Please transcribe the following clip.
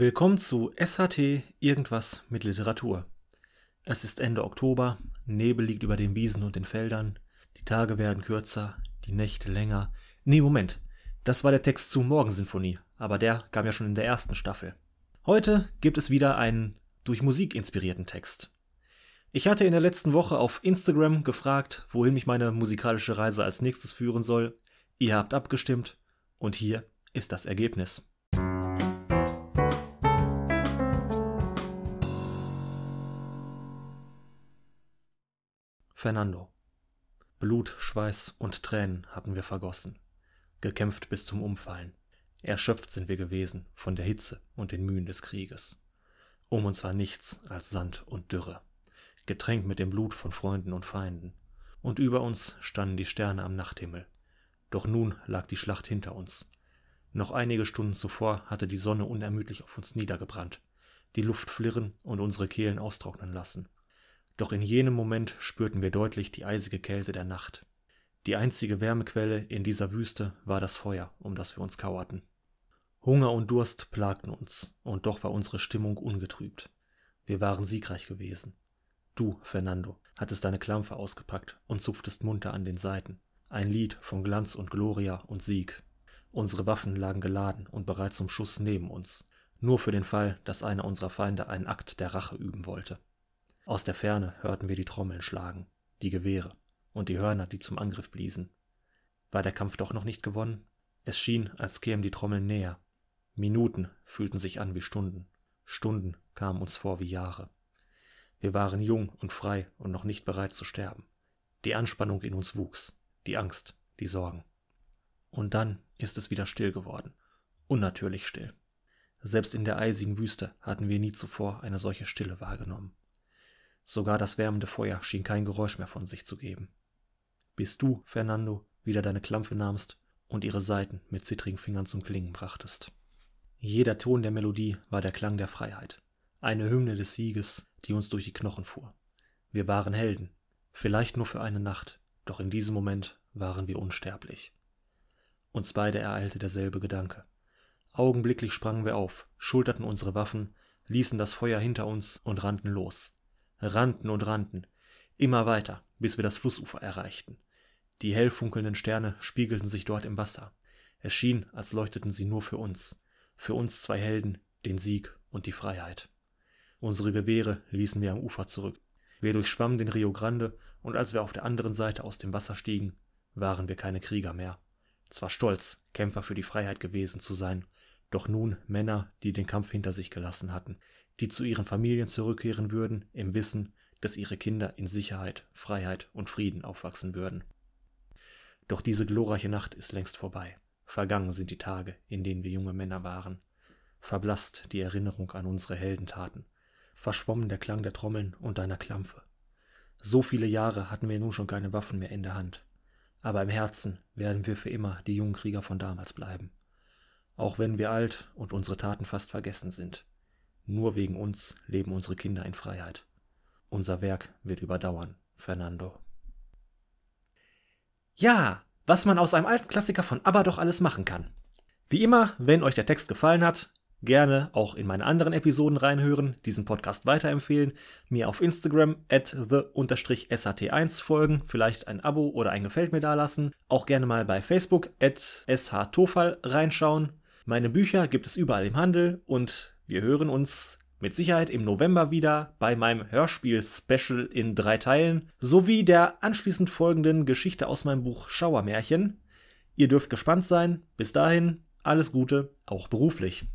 Willkommen zu SHT Irgendwas mit Literatur. Es ist Ende Oktober, Nebel liegt über den Wiesen und den Feldern, die Tage werden kürzer, die Nächte länger. Nee, Moment, das war der Text zu Morgensinfonie, aber der kam ja schon in der ersten Staffel. Heute gibt es wieder einen durch Musik inspirierten Text. Ich hatte in der letzten Woche auf Instagram gefragt, wohin mich meine musikalische Reise als nächstes führen soll. Ihr habt abgestimmt und hier ist das Ergebnis. Fernando. Blut, Schweiß und Tränen hatten wir vergossen, gekämpft bis zum Umfallen. Erschöpft sind wir gewesen von der Hitze und den Mühen des Krieges. Um uns war nichts als Sand und Dürre, getränkt mit dem Blut von Freunden und Feinden. Und über uns standen die Sterne am Nachthimmel. Doch nun lag die Schlacht hinter uns. Noch einige Stunden zuvor hatte die Sonne unermüdlich auf uns niedergebrannt, die Luft flirren und unsere Kehlen austrocknen lassen. Doch in jenem Moment spürten wir deutlich die eisige Kälte der Nacht. Die einzige Wärmequelle in dieser Wüste war das Feuer, um das wir uns kauerten. Hunger und Durst plagten uns, und doch war unsere Stimmung ungetrübt. Wir waren siegreich gewesen. Du, Fernando, hattest deine Klampfe ausgepackt und zupftest munter an den Seiten. Ein Lied von Glanz und Gloria und Sieg. Unsere Waffen lagen geladen und bereit zum Schuss neben uns, nur für den Fall, dass einer unserer Feinde einen Akt der Rache üben wollte. Aus der Ferne hörten wir die Trommeln schlagen, die Gewehre und die Hörner, die zum Angriff bliesen. War der Kampf doch noch nicht gewonnen? Es schien, als kämen die Trommeln näher. Minuten fühlten sich an wie Stunden, Stunden kamen uns vor wie Jahre. Wir waren jung und frei und noch nicht bereit zu sterben. Die Anspannung in uns wuchs, die Angst, die Sorgen. Und dann ist es wieder still geworden, unnatürlich still. Selbst in der eisigen Wüste hatten wir nie zuvor eine solche Stille wahrgenommen. Sogar das wärmende Feuer schien kein Geräusch mehr von sich zu geben. Bis du, Fernando, wieder deine Klampfe nahmst und ihre Saiten mit zittrigen Fingern zum Klingen brachtest. Jeder Ton der Melodie war der Klang der Freiheit, eine Hymne des Sieges, die uns durch die Knochen fuhr. Wir waren Helden, vielleicht nur für eine Nacht, doch in diesem Moment waren wir unsterblich. Uns beide ereilte derselbe Gedanke. Augenblicklich sprangen wir auf, schulterten unsere Waffen, ließen das Feuer hinter uns und rannten los rannten und rannten, immer weiter, bis wir das Flussufer erreichten. Die hell funkelnden Sterne spiegelten sich dort im Wasser. Es schien, als leuchteten sie nur für uns, für uns zwei Helden, den Sieg und die Freiheit. Unsere Gewehre ließen wir am Ufer zurück. Wir durchschwammen den Rio Grande, und als wir auf der anderen Seite aus dem Wasser stiegen, waren wir keine Krieger mehr. Zwar stolz, Kämpfer für die Freiheit gewesen zu sein, doch nun Männer, die den Kampf hinter sich gelassen hatten, die zu ihren Familien zurückkehren würden, im Wissen, dass ihre Kinder in Sicherheit, Freiheit und Frieden aufwachsen würden. Doch diese glorreiche Nacht ist längst vorbei. Vergangen sind die Tage, in denen wir junge Männer waren. Verblasst die Erinnerung an unsere Heldentaten. Verschwommen der Klang der Trommeln und deiner Klampfe. So viele Jahre hatten wir nun schon keine Waffen mehr in der Hand. Aber im Herzen werden wir für immer die jungen Krieger von damals bleiben. Auch wenn wir alt und unsere Taten fast vergessen sind. Nur wegen uns leben unsere Kinder in Freiheit. Unser Werk wird überdauern, Fernando. Ja, was man aus einem alten Klassiker von ABBA doch alles machen kann. Wie immer, wenn euch der Text gefallen hat, gerne auch in meine anderen Episoden reinhören, diesen Podcast weiterempfehlen, mir auf Instagram at the-sat1 folgen, vielleicht ein Abo oder ein Gefällt mir dalassen, auch gerne mal bei Facebook at shtofal reinschauen. Meine Bücher gibt es überall im Handel und wir hören uns mit Sicherheit im November wieder bei meinem Hörspiel-Special in drei Teilen sowie der anschließend folgenden Geschichte aus meinem Buch Schauermärchen. Ihr dürft gespannt sein. Bis dahin, alles Gute, auch beruflich.